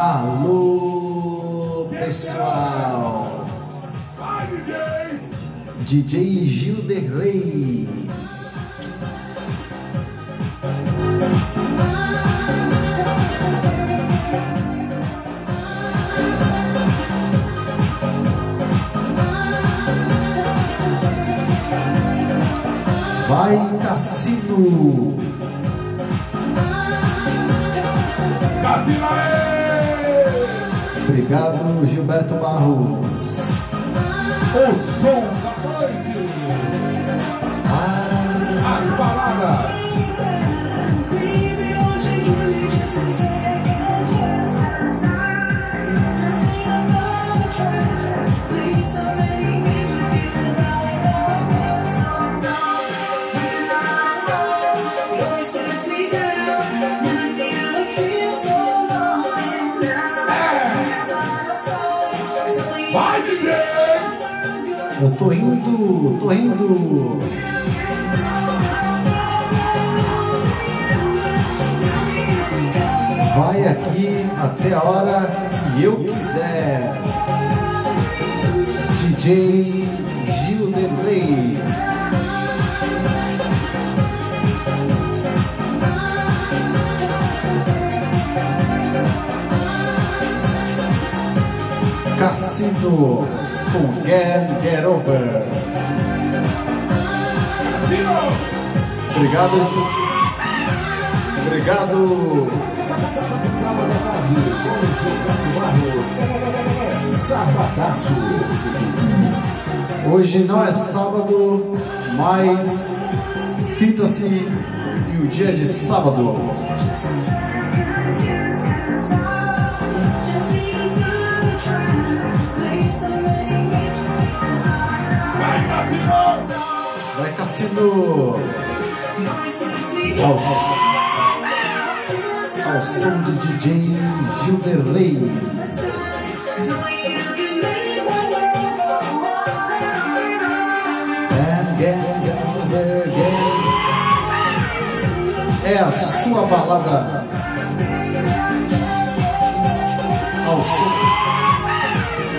Alô, pessoal! DJ Gilderley. Vai Cassino! Obrigado, Gilberto Barros. O som da noite! As palavras! Tô indo. Vai aqui até a hora que eu quiser. DJ Gilderley. Cassino com Get, Get Over. Obrigado. Obrigado. Sabadaço. Hoje não é sábado, mas sinta-se em um dia de sábado. Vai, Cassino! Vai Cassino! Ao, ao som de DJ Gilderley. É a sua balada. Ao som.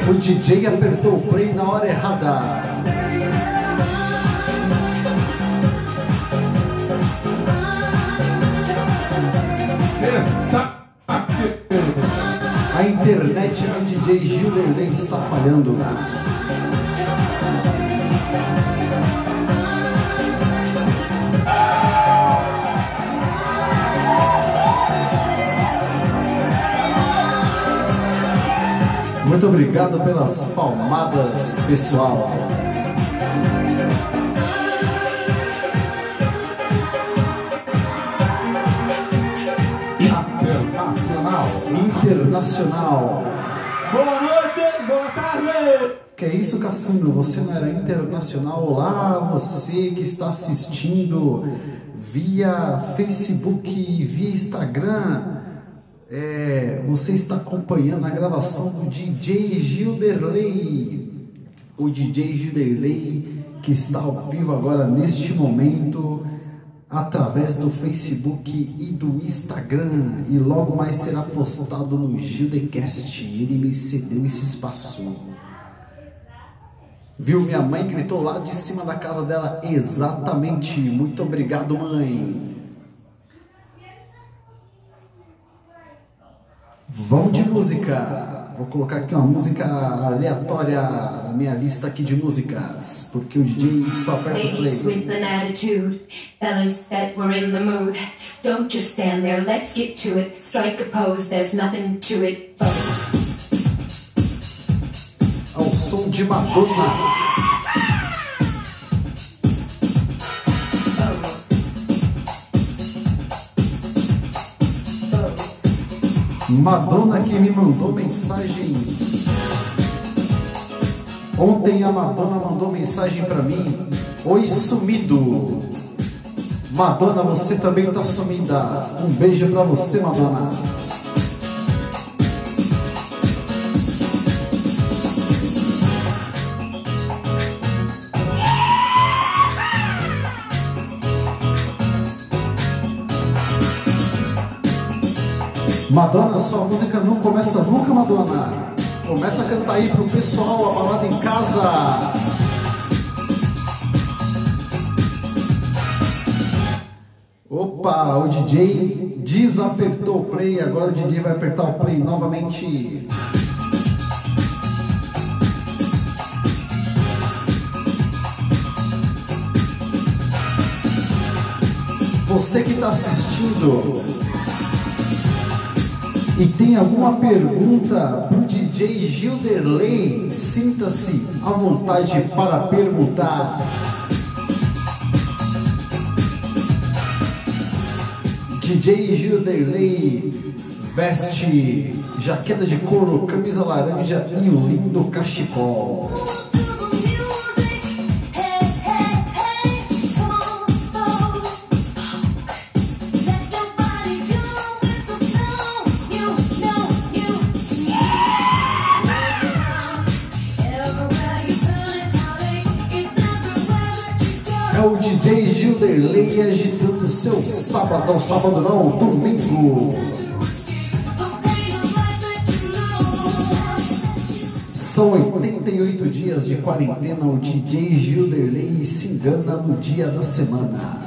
O DJ apertou o play na hora errada. A internet do DJ Gilderley está falhando. Muito obrigado pelas palmadas, pessoal. Internacional. Boa noite, boa tarde. Que é isso, Cassino? Você não era internacional? Olá, você que está assistindo via Facebook, via Instagram. É, você está acompanhando a gravação do DJ Gilderley. O DJ Gilderley que está ao vivo agora neste momento através do Facebook e do Instagram e logo mais será postado no Gildecast. Ele me cedeu esse espaço. Viu? Minha mãe gritou lá de cima da casa dela. Exatamente. Muito obrigado, mãe. Vamos de música. Vou colocar aqui uma música aleatória na minha lista aqui de músicas, porque o DJ só aperta o play. with an attitude, fellas that were in the mood. Don't just stand there, let's get to it. Strike a pose, there's nothing to it. Ao som de Madonna. Madonna que me mandou mensagem. Ontem a Madonna mandou mensagem pra mim. Oi, sumido. Madonna, você também tá sumida. Um beijo pra você, Madonna. Madonna, sua música não começa nunca, Madonna. Começa a cantar aí pro pessoal, a balada em casa. Opa, o DJ desapertou o play, agora o DJ vai apertar o play novamente. Você que está assistindo e tem alguma pergunta para o DJ Gilderley, sinta-se à vontade para perguntar. DJ Gilderley veste jaqueta de couro, camisa laranja e um lindo cachecol. Gilderley agitando seu sábado, sábado não, domingo. São 88 dias de quarentena, o DJ Gilderley se engana no dia da semana.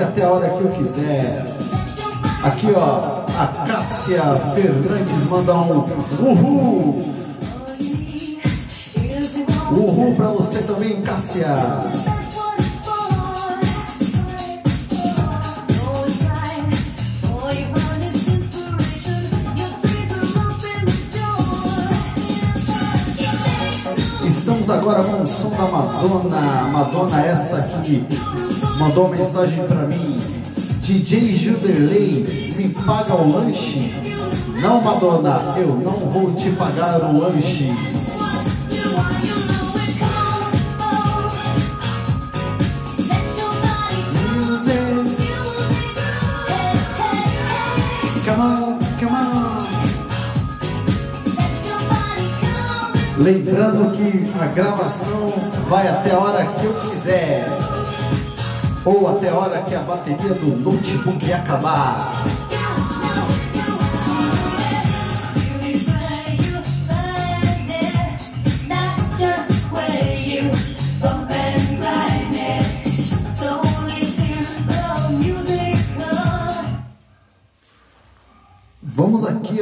Aqui até a hora que eu quiser. Aqui ó, a Cássia Fernandes manda um uhul. Uhul pra você também, Cássia. Estamos agora com o som da Madonna. Madonna, essa aqui mandou mensagem pra mim. DJ Gilderley, me paga o lanche? Não, Madonna, eu não vou te pagar o lanche. Lembrando que a gravação vai até a hora que eu quiser. Ou até a hora que a bateria do notebook acabar.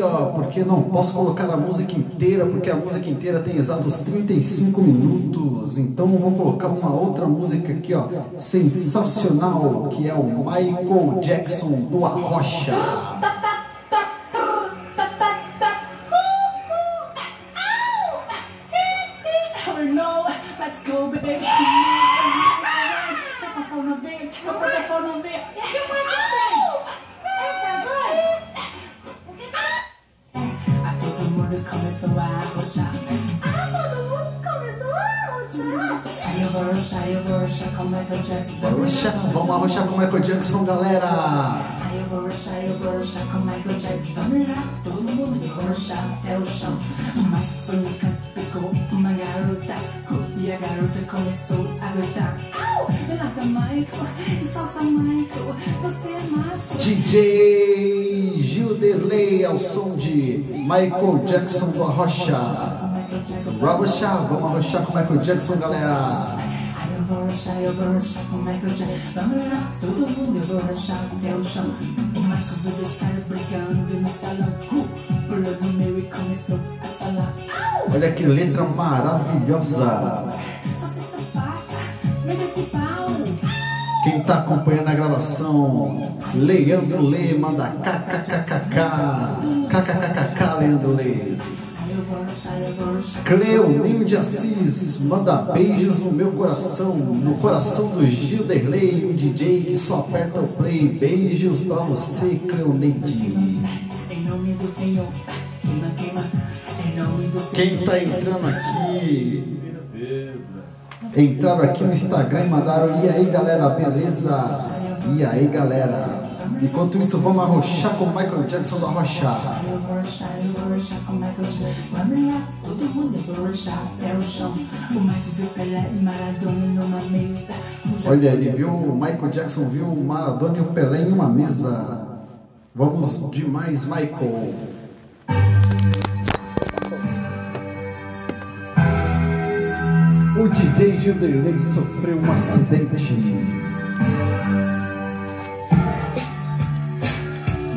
Ó, porque não posso colocar a música inteira, porque a música inteira tem exatos 35 minutos. Então vou colocar uma outra música aqui, ó, sensacional, que é o Michael Jackson do Arrocha. Arrochar com Michael Jackson. Vamos lá, todo mundo vou arrochar até o chão. Mike foi canto, pegou uma garota. E a garota começou a gritar. Au! Relata Michael, solta Michael. Você é macho. DJ Gilderley ao som de Michael Jackson do. Michael Jackson. Vamos arrochar, com o Michael Jackson, galera. Eu vou arrochar, eu vou arrochar com Michael Jackson. Vamos lá, todo mundo eu vou arrochar até o chão. Dois caras brigando no salão. Uh, pulou no meio e começou a falar. Olha que letra maravilhosa. Solta essa faca, mete esse pau. Quem tá acompanhando a gravação, Leandro Lê, manda kkkk. KKKK, Leandro Lê. Cleoninho de Assis, manda beijos no meu coração, no coração do Gilderley, o DJ que só aperta o play. Beijos pra você, Cleoneide. Em. Quem tá entrando aqui, entraram aqui no Instagram e mandaram, e aí galera, beleza? E aí galera, enquanto isso vamos arrochar com o Michael Jackson do Arrochar. Eu vou achar, eu vou achar com o Michael Jackson. Vamos lá, todo mundo, eu vou achar até o chão. O Michael viu Pelé e Maradona numa mesa. Um Olha, ele viu o Michael Jackson, viu o Maradona e o Pelé em uma mesa. Vamos demais, Michael. O DJ Gilderley sofreu um acidente.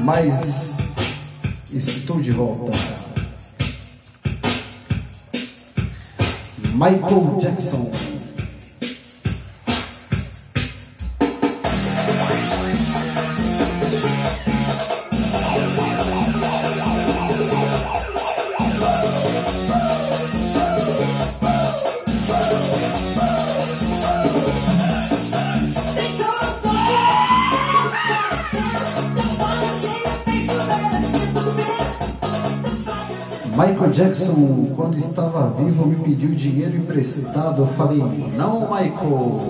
Mas estou de volta. Michael Jackson. Jackson, quando estava vivo, me pediu dinheiro emprestado. Eu falei, não, Michael.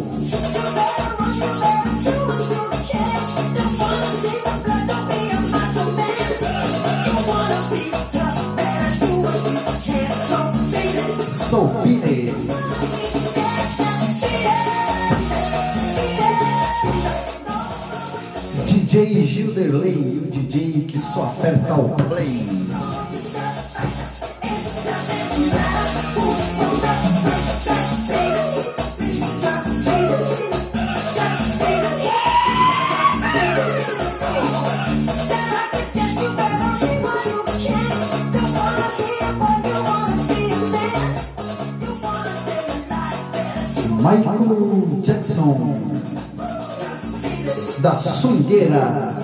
Sou Pire. DJ Gilderley, o DJ que só aperta o play. Da Swingueira.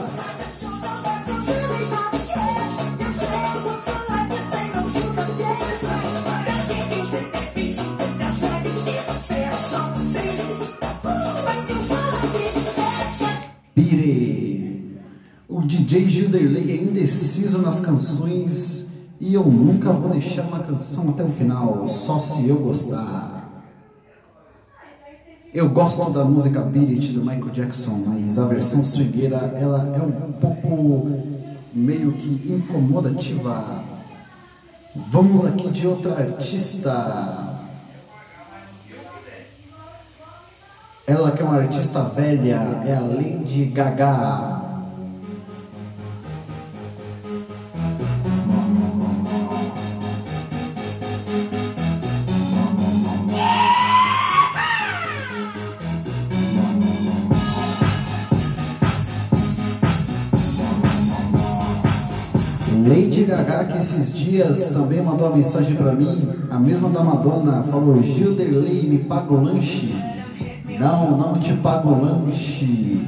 Pire. O DJ Gilderley é indeciso nas canções e eu nunca vou deixar uma canção até o final, só se eu gostar. Eu gosto da música Beat do Michael Jackson, mas a versão swingueira ela é um pouco meio que incomodativa. Vamos aqui de outra artista. Ela que é uma artista velha é a Lady Gaga. Esses dias também mandou uma mensagem pra mim, a mesma da Madonna, falou: Gilderley, me paga o lanche. Não, não te pago o lanche.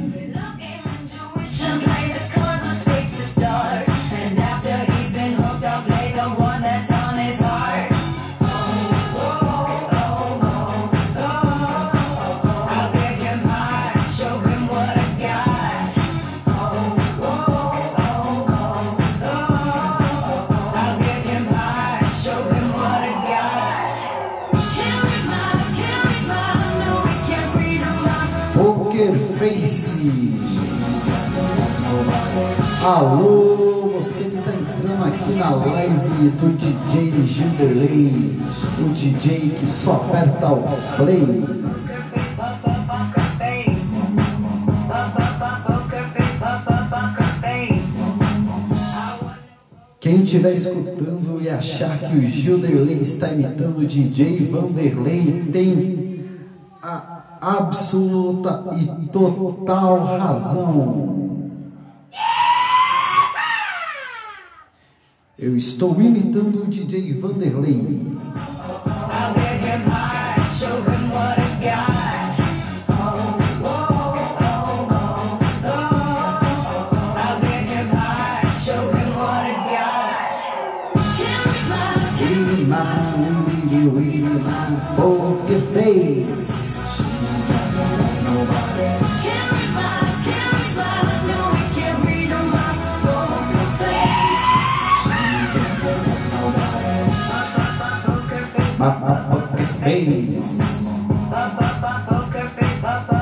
Alô, você que tá entrando aqui na live do DJ Gilderley, o DJ que só aperta o play. Quem estiver escutando e achar que o Gilderley está imitando o DJ Vanderlei tem a absoluta e total razão. Eu estou imitando o DJ Vanderlei.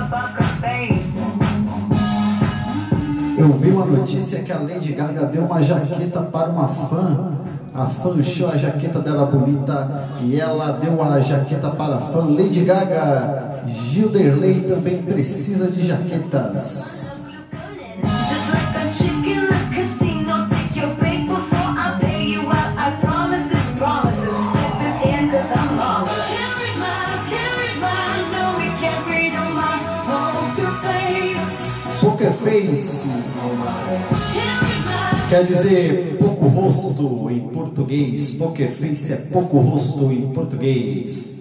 Poker face. viu a notícia que a Lady Gaga deu uma jaqueta para uma fã. A fã achou a jaqueta dela bonita e ela deu a jaqueta para a fã. Lady Gaga, Gilderley também precisa de jaquetas. Face. Quer dizer pouco rosto em português. Poker Face é pouco rosto em português.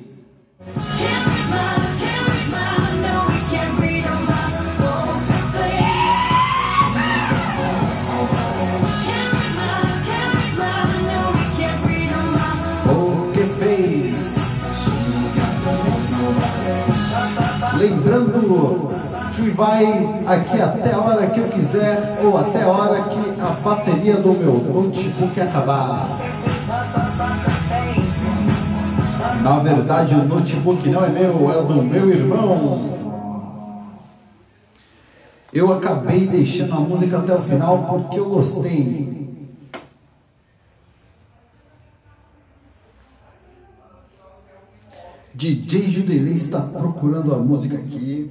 Lembrando que vai aqui até a hora que eu quiser ou até a hora que a bateria do meu notebook acabar. Na verdade, o notebook não é meu, é do meu irmão. Eu acabei deixando a música até o final porque eu gostei. DJ Judelei está procurando a música aqui.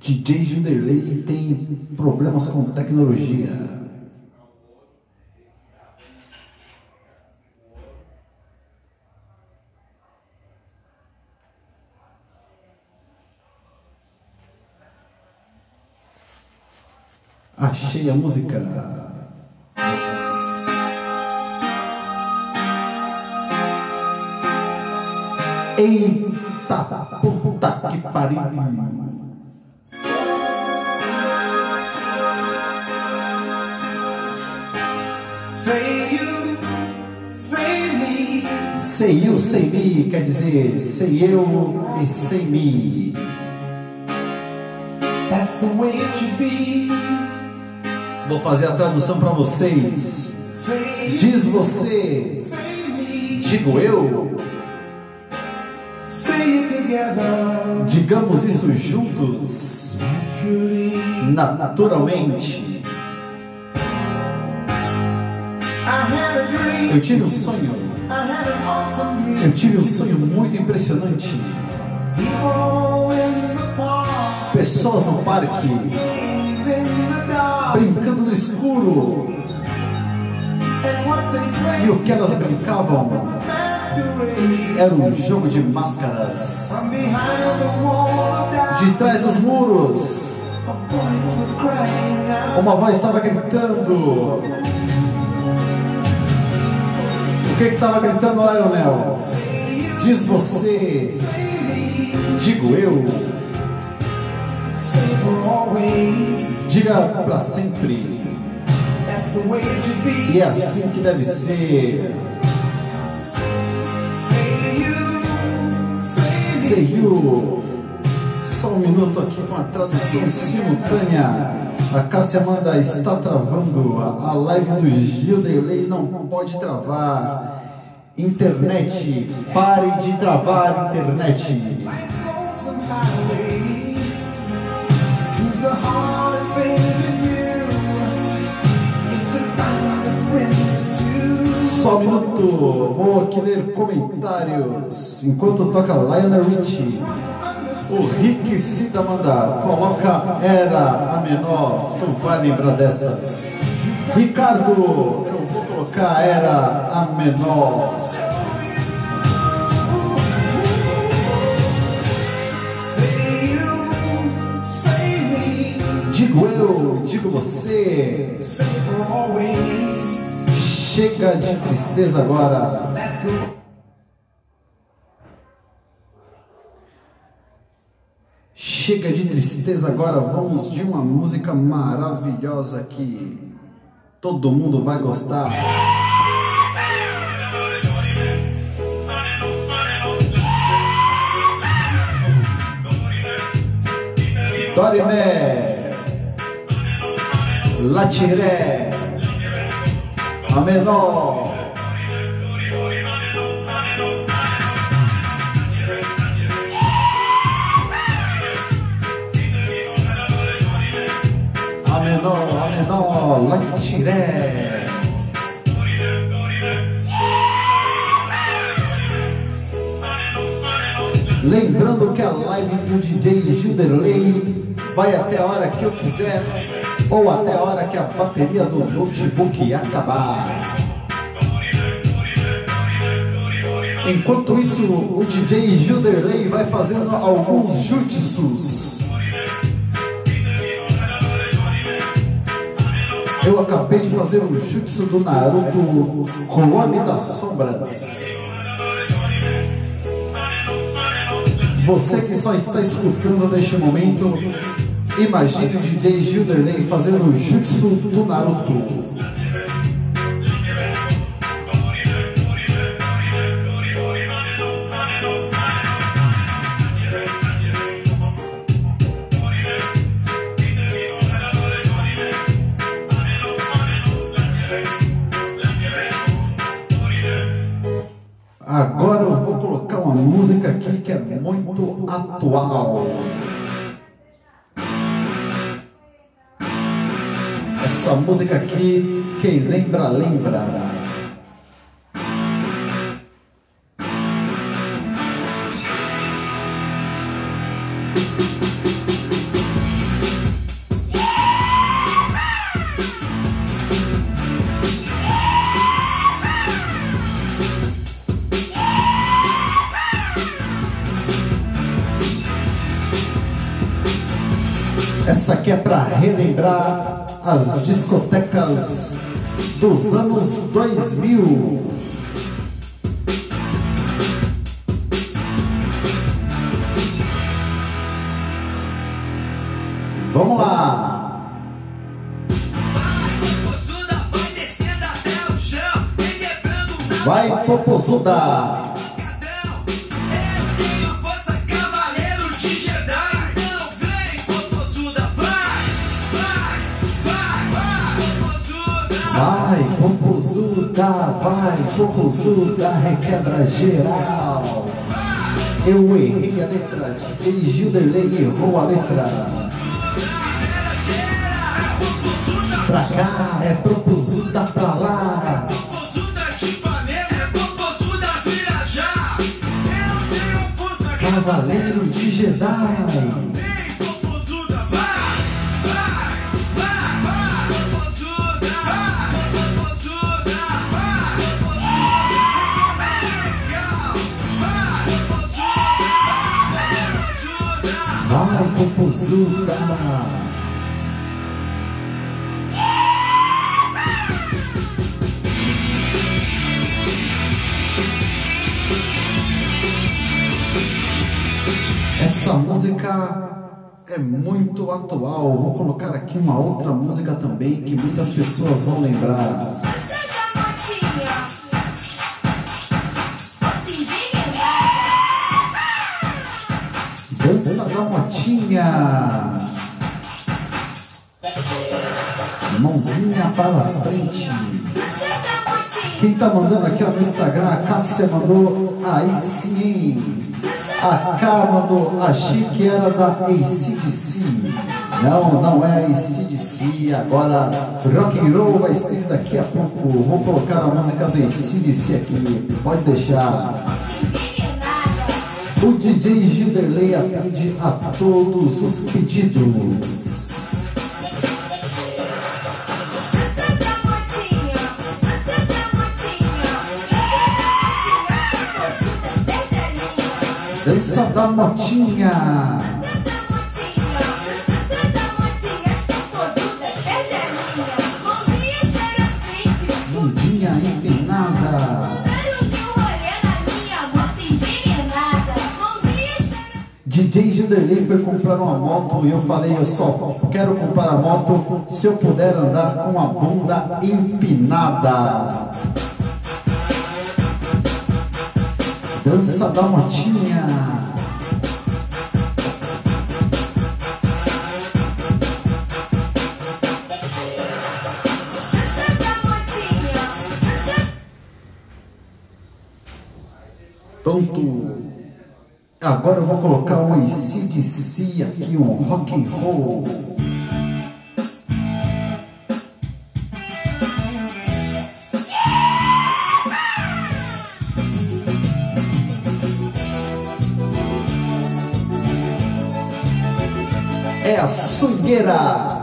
DJ Judelei tem problemas com tecnologia. Achei a música. Eita puta que pariu. Say you, say me. Sei eu, sei me, quer dizer, sei eu e sei me. That's the way it should be. Vou fazer a tradução para vocês. Diz você, digo eu, digamos isso juntos, naturalmente. Eu tive um sonho, eu tive um sonho muito impressionante. Pessoas no parque, no escuro. E o que elas brincavam era um jogo de máscaras. De trás dos muros, uma voz estava gritando. O que estava gritando, Lionel? Diz você, digo eu, diga para sempre. E é assim que deve ser. Say you. Só um minuto aqui com a tradução simultânea. A Cássia manda, está travando. A live do Gil Delay não pode travar. Internet, pare de travar internet. Só um minuto, vou aqui ler comentários enquanto toca Lionel Richie. O Rick Cida manda, coloca era a menor, tu vai lembrar dessas. Ricardo, eu vou colocar era a menor. Digo eu, digo você. Chega de tristeza agora. Chega de tristeza agora, vamos de uma música maravilhosa que todo mundo vai gostar. Dorime, Latiré, 雨の雨の雨のランチで Lembrando que a live do DJ Gilderley vai até a hora que eu quiser ou até a hora que a bateria do notebook acabar. Enquanto isso, o DJ Gilderley vai fazendo alguns jutsus. Eu acabei de fazer o jutsu do Naruto Clone das Sombras. Você que só está escutando neste momento, imagine o DJ Gilderley fazendo jutsu do Naruto. Agora eu vou colocar uma música aqui que é muito atual. Essa música aqui, quem lembra, lembra. Essa aqui é para relembrar as discotecas dos anos 2000. Vamos lá! Popozuda vai descendo Popozuda! Vai, Popozuda! Requebra geral! Eu errei a letra, DJ Gilderley errou a letra. Pra cá é Popozuda pra lá. É Cavaleiro de Jedi. Essa música é muito atual. Vou colocar aqui uma outra música também que muitas pessoas vão lembrar. Da motinha. Mãozinha para frente. Quem tá mandando aqui ó, no Instagram, a Cássia mandou aí sim. A K mandou, achei que era da ACDC. Não, não é ACDC. Agora rock and roll vai ser daqui a pouco. Vou colocar a música do ACDC aqui. Pode deixar. O DJ Gilderley atende a todos os pedidos. Dança da motinha. DJ Gilderley foi comprar uma moto e eu falei, eu só quero comprar a moto se eu puder andar com a bunda empinada. Dança da motinha. Pronto. Agora eu vou colocar um ICDC aqui, um rock and roll. É a sujeira.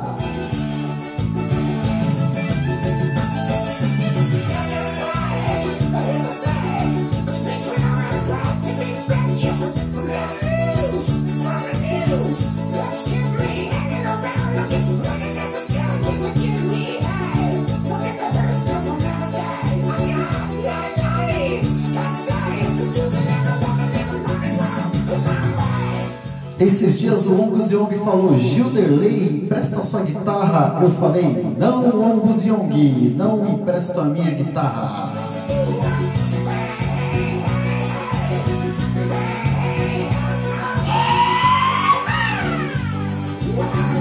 Ongus Yong falou, Gilderley, empresta sua guitarra. Eu falei, não, Ongus Yong, não empresto a minha guitarra.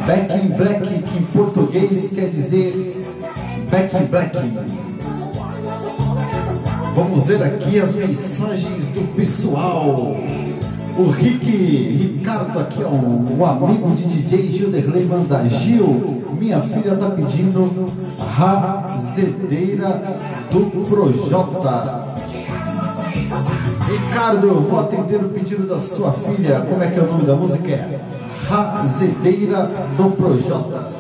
Back in Black, que em português quer dizer Back in Black. Vamos ver aqui as mensagens do pessoal. O Rick Ricardo aqui, ó, o amigo de DJ Gilderley manda Gil, minha filha tá pedindo razedeira do Projota. Ricardo, vou atender o pedido da sua filha. Como é que é o nome da música? É Razedeira do Projota.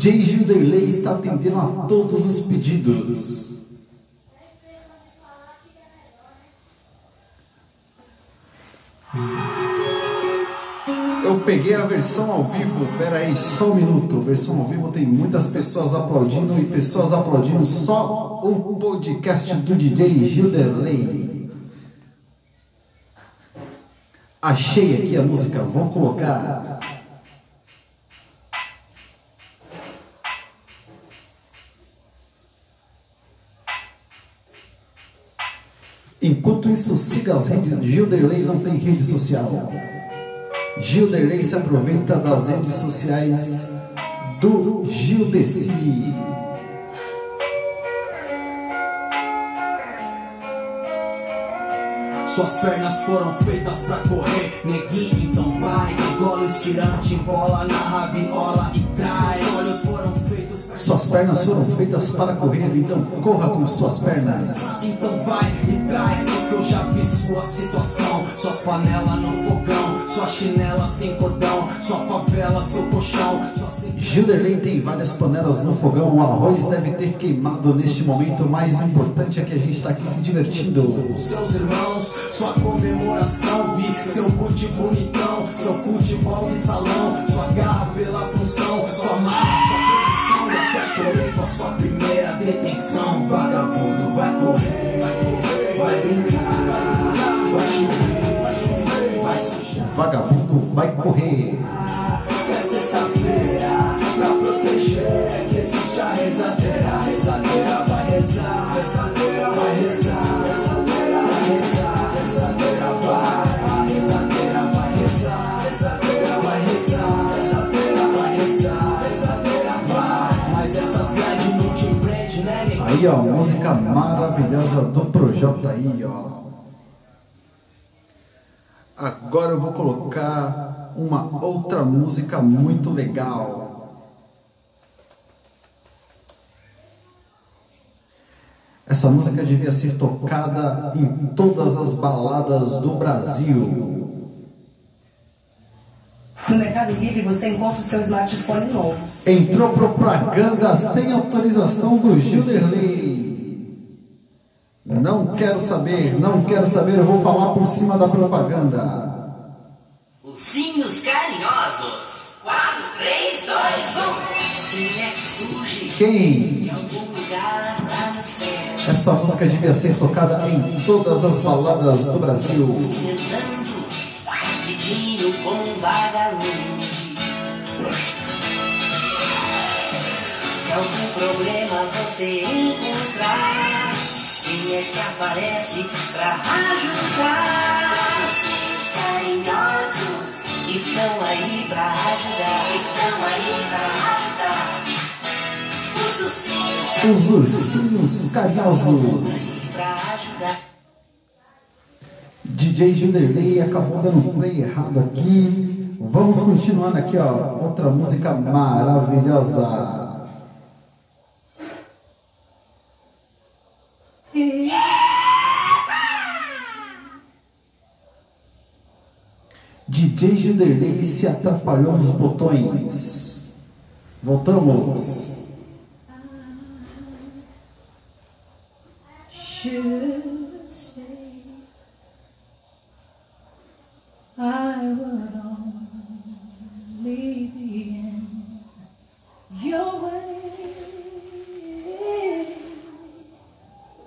DJ Gilderley está atendendo a todos os pedidos. Eu peguei a versão ao vivo, pera aí, só um minuto. Versão ao vivo tem muitas pessoas aplaudindo e pessoas aplaudindo só o podcast do DJ Gilderley. Achei aqui a música, vou colocar. Enquanto isso, siga as redes. Gilderley não tem rede social. Gilderley se aproveita das redes sociais do Gildeci. Suas pernas foram feitas pra correr, neguinho, então vai. Golo estirante, bola na rabiola e traz. Seus olhos foram feitos pra Suas pernas foram feitas para correr, então corra com suas pernas. Então vai e traz, porque eu já vi sua situação. Suas panelas no fogão, sua chinela sem cordão, sua favela, seu colchão, Gilderley tem várias panelas no fogão. O arroz deve ter queimado neste momento. O mais importante é que a gente está aqui se divertindo. seus irmãos, sua comemoração, vi seu boot bonitão, seu futebol de salão, sua garra pela função, sua marca, sua produção, e até chorei com a sua primeira detenção. Vagabundo Vagabundo vai correr. É sexta-feira pra proteger que existe a rezadeira. A rezadeira vai rezar, rezadeira vai rezar, rezadeira vai rezar, rezadeira vai, a rezadeira vai rezar, rezadeira vai rezar, rezadeira vai rezar, rezadeira vai. Mas essas grades não te prende, né? Aí, ó, música maravilhosa do Projota aí, ó. Agora eu vou colocar uma outra música muito legal. Essa música devia ser tocada em todas as baladas do Brasil. No Mercado Livre você encontra o seu smartphone novo. Entrou propaganda sem autorização do Gilderley. Não quero saber, não quero saber, eu vou falar por cima da propaganda. Ursinhos carinhosos. 4, 3, 2, 1. Quem é que surge Quem? de algum lugar lá no céu? Essa música devia ser tocada em todas as baladas do Brasil. Rezando, pedindo com um vagalume. Se algum problema você encontrar, quem é que aparece pra ajudar? Ursinhos carinhosos estão aí pra ajudar. Estão aí pra ajudar. Os ursinhos Os ursinhos carinhosos. pra ajudar. DJ Gilderley acabou dando play errado aqui. Vamos continuando aqui, ó. Outra música maravilhosa. DJ Gilderley se atrapalhou nos botões. Voltamos. I would only be in your way.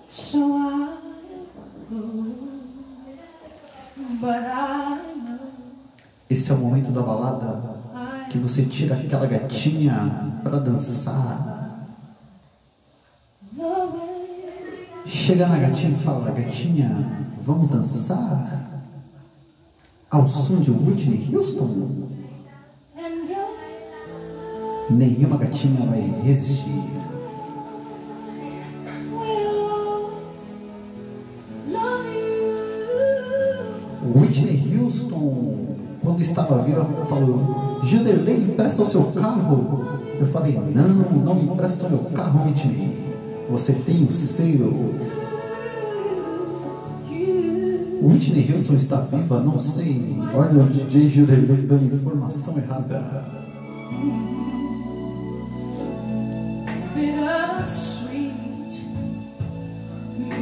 So I go, but I Esse é o momento da balada que você tira aquela gatinha para dançar. Chega na gatinha e fala: Gatinha, vamos dançar? Ao som de Whitney Houston. Nenhuma gatinha vai resistir. Estava viva, falou: Gilderley, empresta o seu carro. Eu falei: Não, não me empresta o meu carro, Whitney. Você tem o seu. Whitney Houston está viva? Não sei. Olha o DJ Gilderley dando informação errada.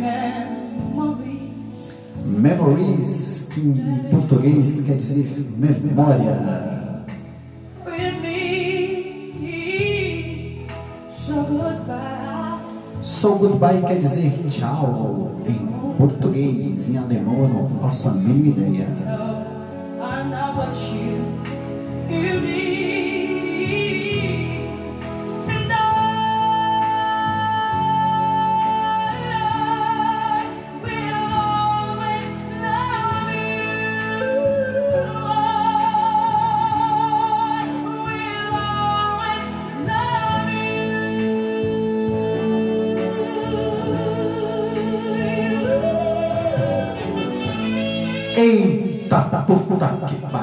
memories. Memories, que em português quer dizer memória. with me. So goodbye. So goodbye quer dizer tchau em português, em alemão eu não faço a mínima ideia. No,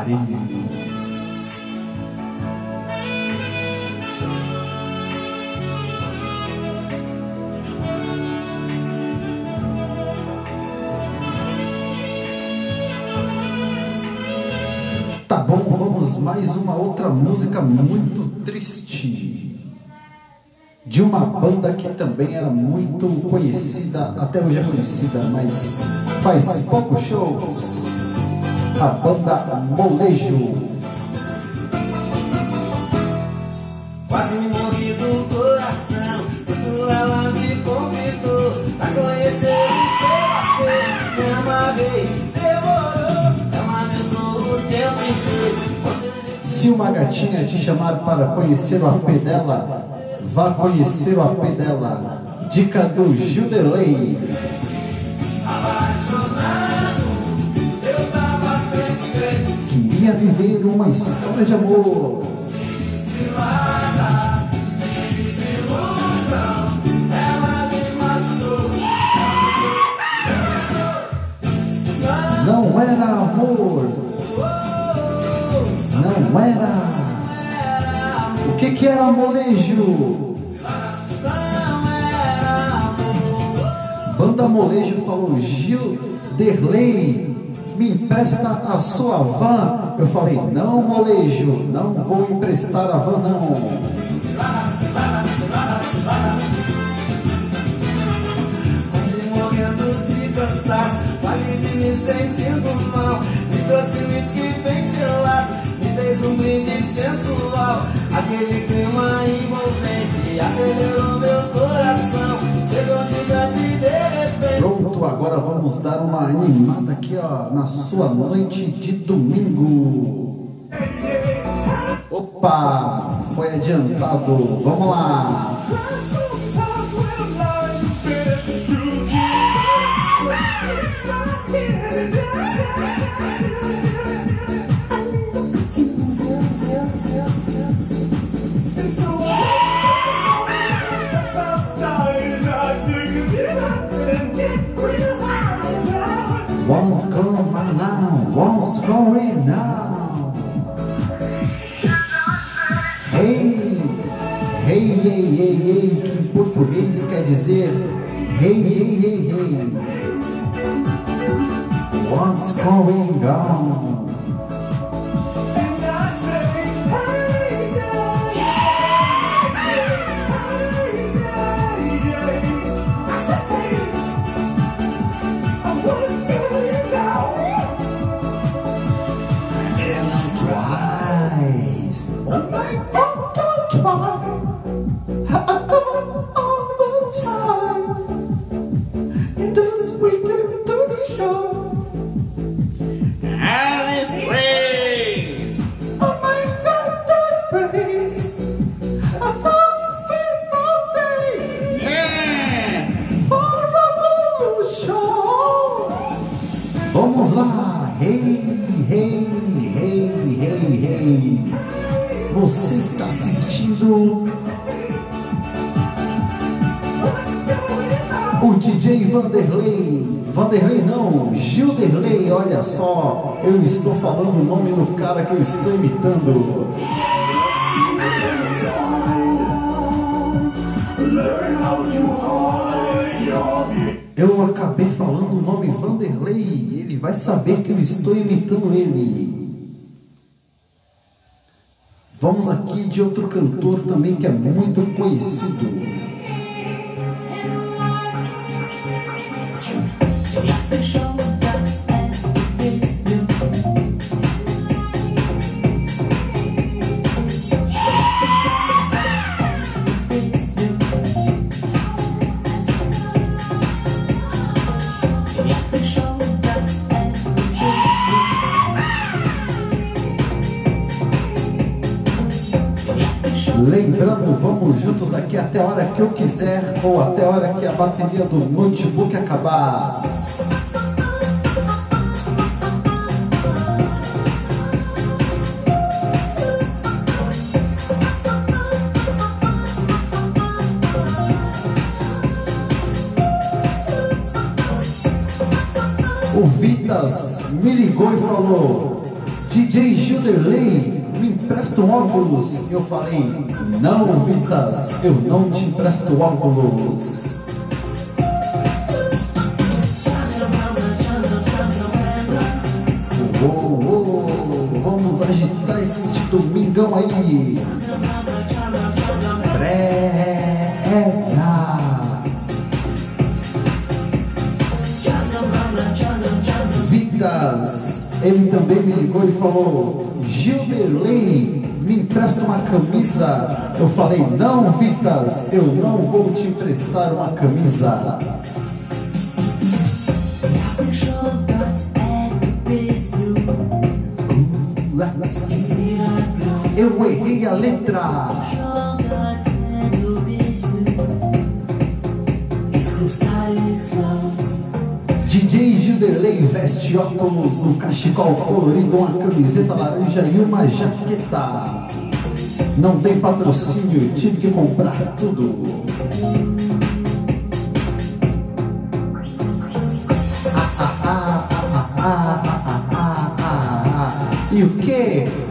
Tá bom, vamos mais uma outra música muito triste. De uma banda que também era muito conhecida, até hoje é conhecida, mas faz poucos shows. A banda Molejo. Quase me morri do coração Quando ela me convidou Pra conhecer o seu afeto Me amarrei, demorou Ela me usou o tempo inteiro Se uma gatinha te chamar para conhecer o AP dela, vá conhecer o AP dela. Dica do Gilderley. Apaixonado Queria viver uma história de amor. Não era amor. Não era. O que que era molejo? Banda Molejo falou, Gil Derley, me empresta a sua van. Eu falei, não, Molejo, não vou emprestar a van, não. Morrendo de cansaço de me sentindo mal Me trouxe whisky bem gelado Me fez um brinde sensual Aquele clima envolvente Acelerou meu coração Chegou de agora vamos dar uma animada aqui, ó, na sua noite de domingo. Opa, foi adiantado. Vamos lá. Hey, hey, que em português quer dizer hey, hey, hey, hey. What's going on? Eu estou falando o nome do cara que eu estou imitando. Eu acabei falando o nome Vanderlei, ele vai saber que eu estou imitando ele. Vamos aqui de outro cantor também que é muito conhecido. Lembrando, vamos juntos aqui até a hora que eu quiser ou até a hora que a bateria do notebook acabar. O Vitas me ligou e falou: DJ Gilderley, um óculos. Eu falei: Não, Vitas, eu não te empresto óculos. Uou, uou, vamos agitar este domingão aí. Ligou e falou: Gilderley, me empresta uma camisa. Eu falei: Não, Vitas, eu não vou te emprestar uma camisa. Eu errei a letra. veste óculos, um cachecol colorido, uma camiseta laranja e uma jaqueta. Não tem patrocínio, tive que comprar tudo. Ah, ah, ah, e o que?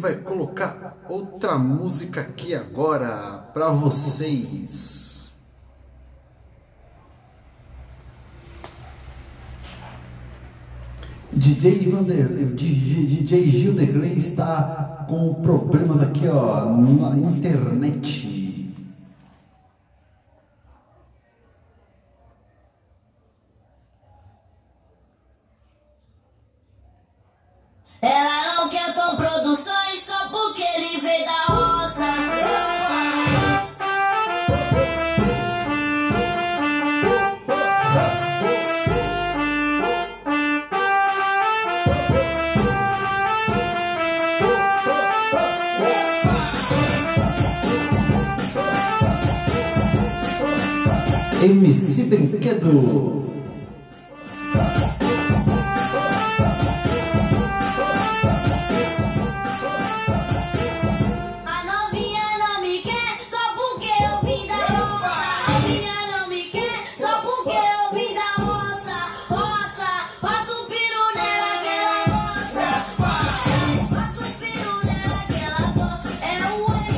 Vai colocar outra música aqui agora para vocês. DJ Vanderlei, DJ, DJ Gilderley está com problemas aqui ó na internet. M.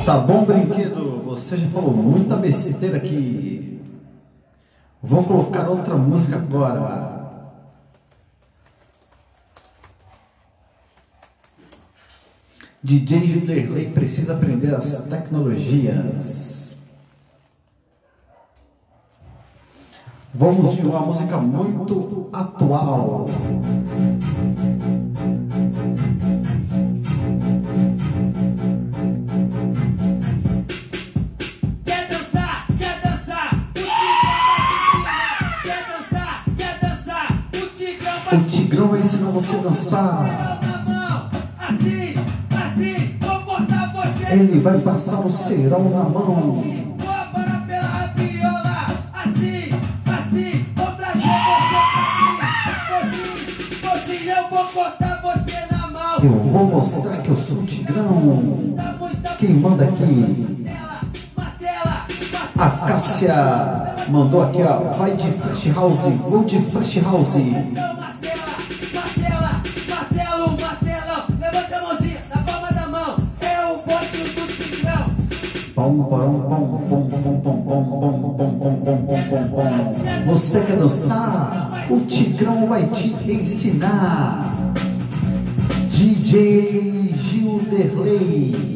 Tá bom, brinquedo? Você já falou muita besteira aqui. Vou colocar outra música agora. DJ Gilderley precisa aprender as tecnologias. Vamos de uma música muito atual. você dançar. Ele vai passar o serão na mão. Eu vou mostrar que eu sou tigrão. Quem manda aqui? A Cássia mandou aqui, ó. Vai de flash house, vou de flash house. Você quer dançar? O Tigrão vai te ensinar. DJ Gilderley.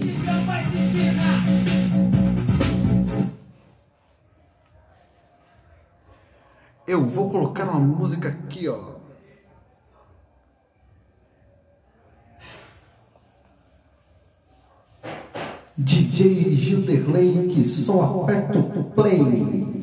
Eu vou colocar uma música aqui, ó. DJ Gilderley que só aperta o play.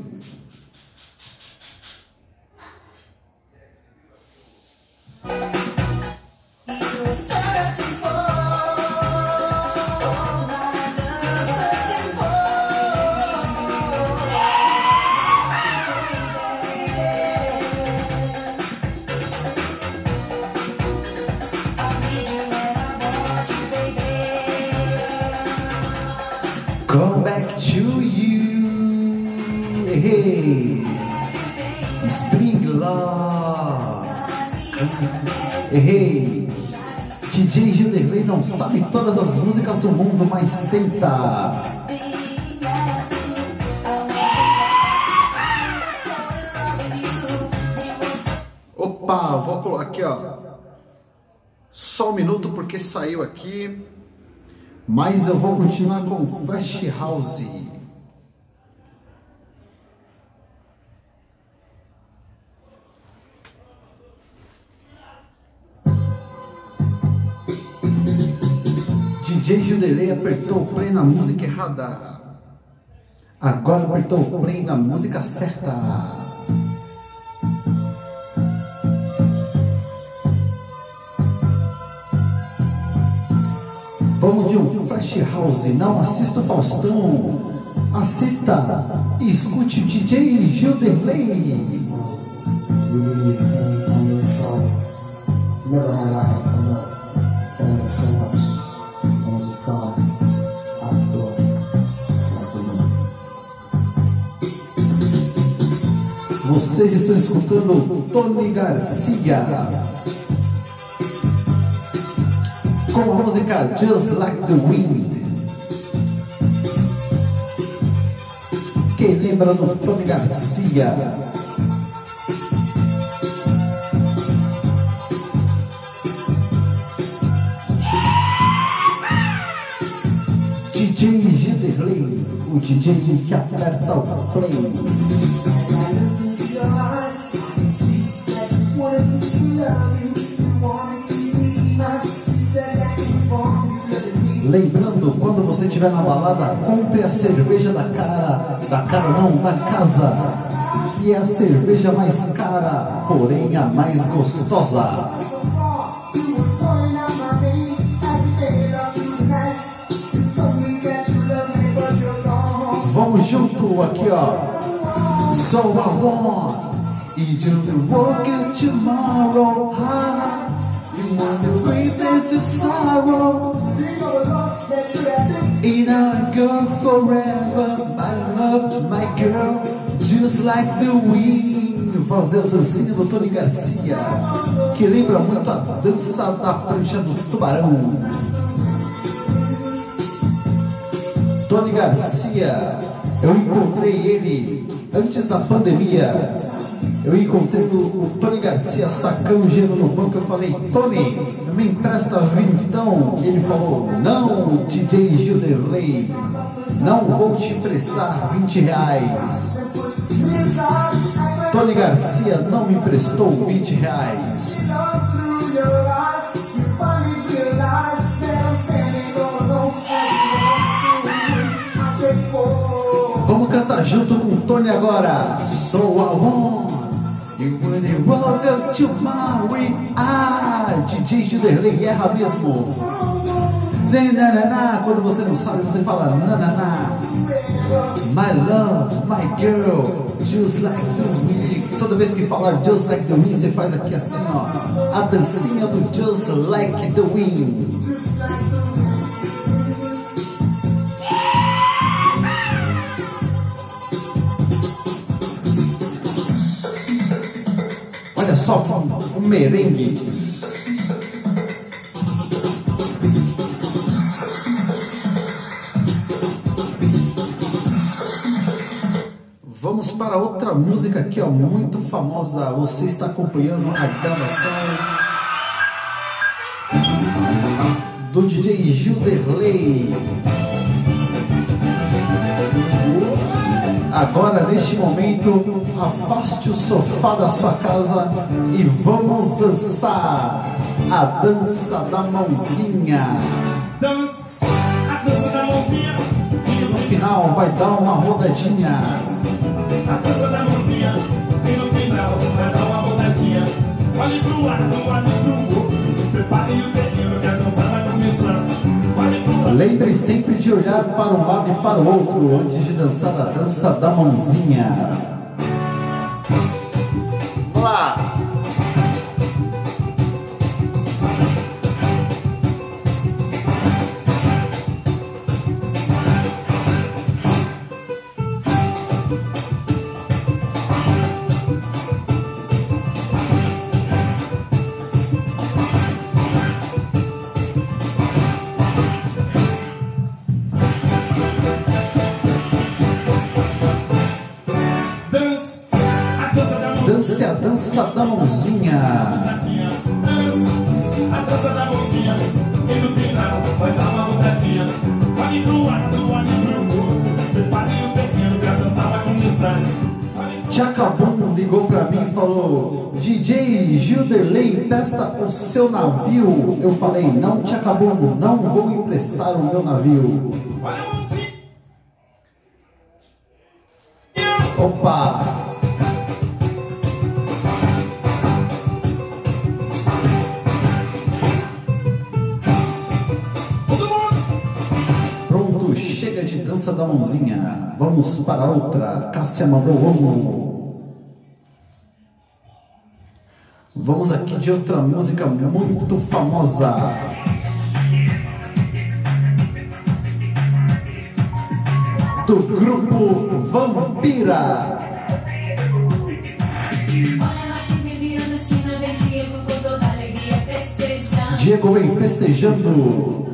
Sabe todas as músicas do mundo, mas tenta. Opa, vou colocar aqui, ó. Só um minuto porque saiu aqui. Mas eu vou continuar com Flash House. Apertou o play na música errada. Agora apertou o play na música certa. Vamos de um Flash House, não assista o Faustão. Assista e escute o DJ Gilderley. Vocês estão escutando Tony Garcia com a música Just Like the Wind. Quem lembra do Tony Garcia? DJ Gilderley, o DJ que aperta o play. Lembrando, quando você estiver na balada, compre a cerveja da cara, da cara não, da casa, que é a cerveja mais cara, porém a mais gostosa. Vamos junto aqui, ó. So I want you to work tomorrow. You want to breathe into sorrow. In a girl forever, my love, my girl, just like the wind. Fazer a dancinha do Tony Garcia, que lembra muito a dança da prancha do tubarão. Tony Garcia, eu encontrei ele antes da pandemia. Eu encontrei o, o Tony Garcia sacando gelo no banco. Eu falei, Tony, me empresta vintão. Ele falou, não, DJ Gilderley, não vou te emprestar 20 reais. Tony Garcia não me emprestou 20 reais. Vamos cantar junto com o Tony agora. Sou a wanna walk up to way. Ah, DJ Gilderley erra mesmo. Nanana, quando você não sabe, você fala nanana. My love, my girl, just like the wind. Toda vez que falar just like the wind, você faz aqui assim, ó. A dancinha do just like the wind. Só, um, merengue. Vamos para outra música aqui, ó, muito famosa. Você está acompanhando a gravação do DJ Gilderley. Agora, neste momento, afaste o sofá da sua casa e vamos dançar a dança da mãozinha. Dança, a dança da mãozinha. E no final vai dar uma rodadinha. A dança da mãozinha. E no final vai dar uma rodadinha. Olhe pro lado, olhe pro outro. Prepare o terreno que a dança vai começar. Lembre sempre de olhar para um lado e para o outro antes de dançar a dança da mãozinha. Dança da mãozinha. Dança, a dança da mãozinha. E no final vai dar uma rodadinha. Olhe pro lado, olhe pro outro. Prepare o terreno que a dança vai começar. Tchacabum ligou pra mim e falou: DJ Gilderley, empresta o seu navio. Eu falei: Não, Tchacabum, não vou emprestar o meu navio. Mãozinha. Vamos para outra. Cássia mandou vamos. Vamos aqui de outra música muito famosa. Do grupo Vampira. Diego vem festejando.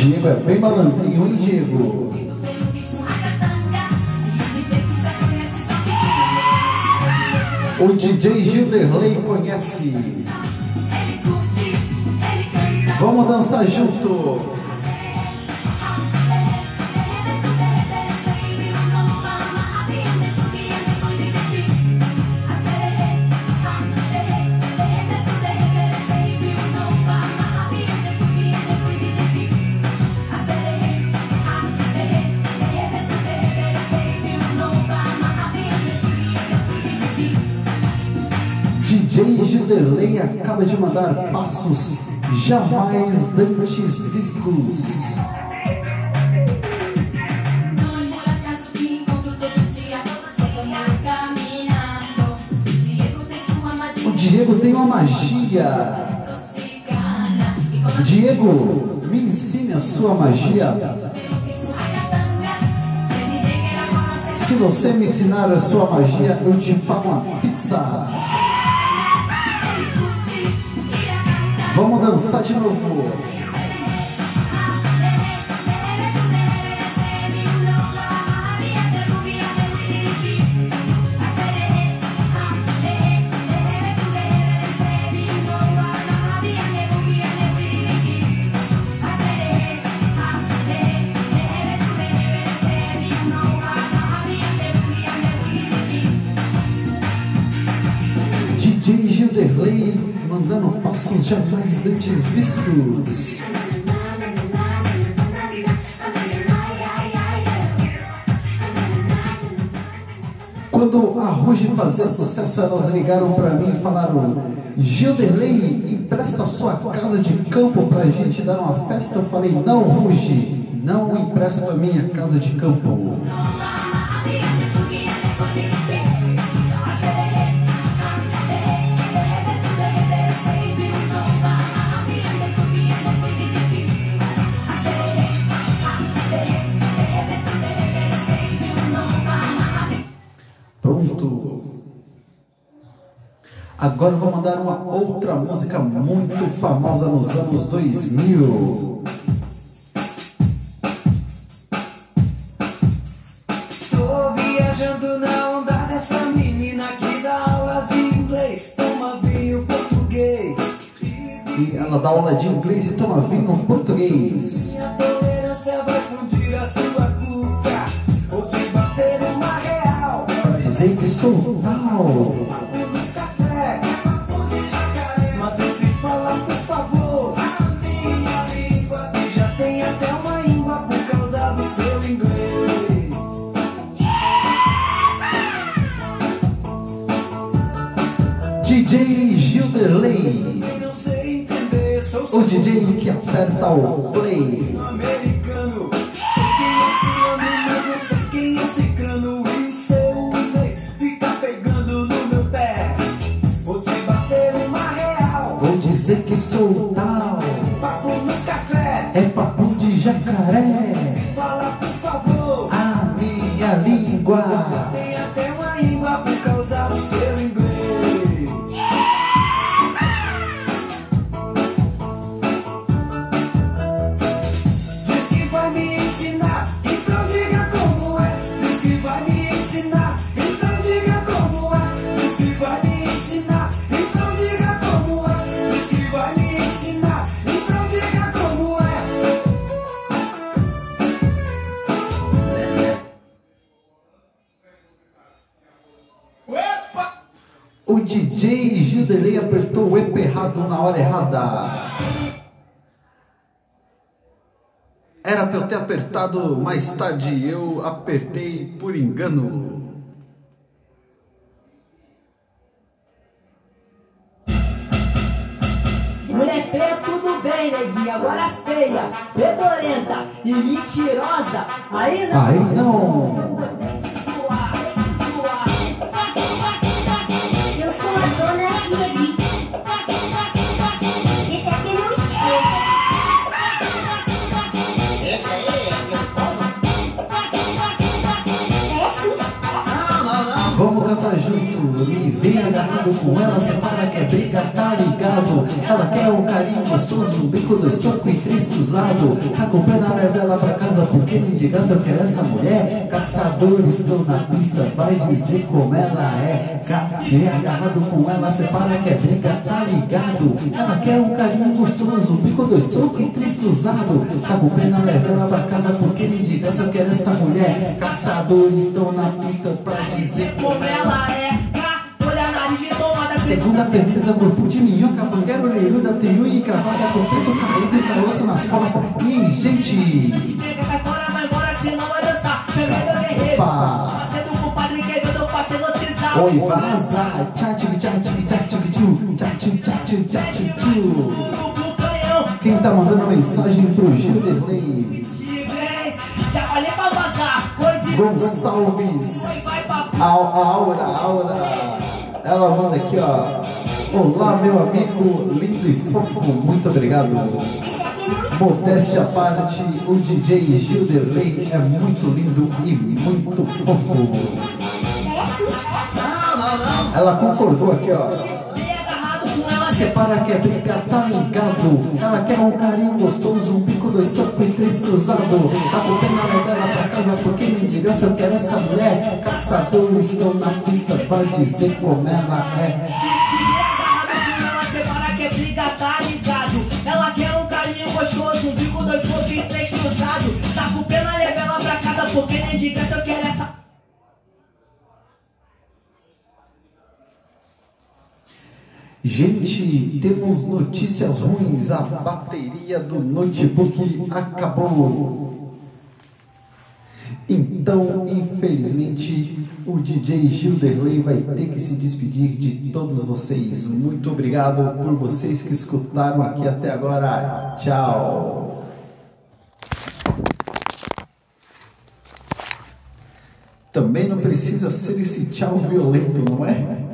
Diego é bem malandrinho, hein, Diego? O DJ Gilderley conhece. Vamos dançar junto. Gilderley acaba de mandar passos jamais dantes vistos. O Diego tem uma magia. Diego, me ensine a sua magia. Se você me ensinar a sua magia, eu te pago uma pizza. Vamos dançar de novo. Passos jamais dantes vistos. Quando a Ruge fazia sucesso, elas ligaram para mim e falaram: Gilderley, empresta sua casa de campo pra gente dar uma festa. Eu falei: Não, Ruge, não empresto a minha casa de campo. Agora eu vou mandar uma outra música muito famosa nos anos 2000. Tô viajando na onda dessa menina que dá aulas de inglês, toma vinho português. E ela dá aula de inglês e toma vinho português. Minha tolerância vai fundir a sua cuca, ou te bater uma real. Pra dizer que sou tal. DJ que aperta o play. americano. Sei quem é fulano, mas não sei quem é ciclano. E seu inglês fica pegando no meu pé. Vou te bater uma real. Vou dizer que sou tal. Papo no café. É papo de jacaré. Fala por favor. A minha língua. Apertado mais tarde, eu apertei por engano. Mulher feia, tudo bem, neguinha. Agora feia, fedorenta e mentirosa. Aí não. Aí não. Agarrado com ela, separa que é briga, tá ligado? Ela quer um carinho gostoso, um bico dois soco e três cruzado. Acompanha leva ela pra casa, porque nem de graça eu quero essa mulher. Caçadores estão na pista, vai dizer como ela é. Vem agarrado com ela, separa que é briga, tá ligado? Ela quer um carinho gostoso, um bico dois soco e três cruzado. Acompanha leva ela pra casa, porque nem de graça eu quero essa mulher. Caçadores estão na pista pra dizer Como ela é, Segunda perdida, corpo de minhoca, bandeira orelhuda, teiu e cravada, com peito caído e caroço nas costas. E gente! Opa! Oi, vaza! Tchá, tchá, tchá, tchá, tchá, tchá, tchá, tchá, Quem tá mandando mensagem pro Gil Derlei? Já falei pra vazar! Gonçalves! Aura, aura! Ela manda aqui, ó. Olá, meu amigo lindo e fofo, muito obrigado. Modéstia à parte, o DJ Gilderley é muito lindo e muito fofo. Ela concordou aqui, ó. Separa que é briga, tá ligado? Ela quer um carinho gostoso, um pico, dois socos e três cruzado. Tá botando a levar ela pra casa porque graça eu quero essa mulher. Caçadores estão na pista, vai dizer como ela é. Ela separa que é briga, tá ligado? Ela quer um carinho gostoso, um bico, dois socos e três cruzados. Tá com pena, leva pra casa, porque graça eu quero essa. Gente, temos notícias ruins. A bateria do notebook acabou. Então, infelizmente, o DJ Gilderley vai ter que se despedir de todos vocês. Muito obrigado por vocês que escutaram aqui até agora. Tchau. Também não precisa ser esse tchau violento, não é?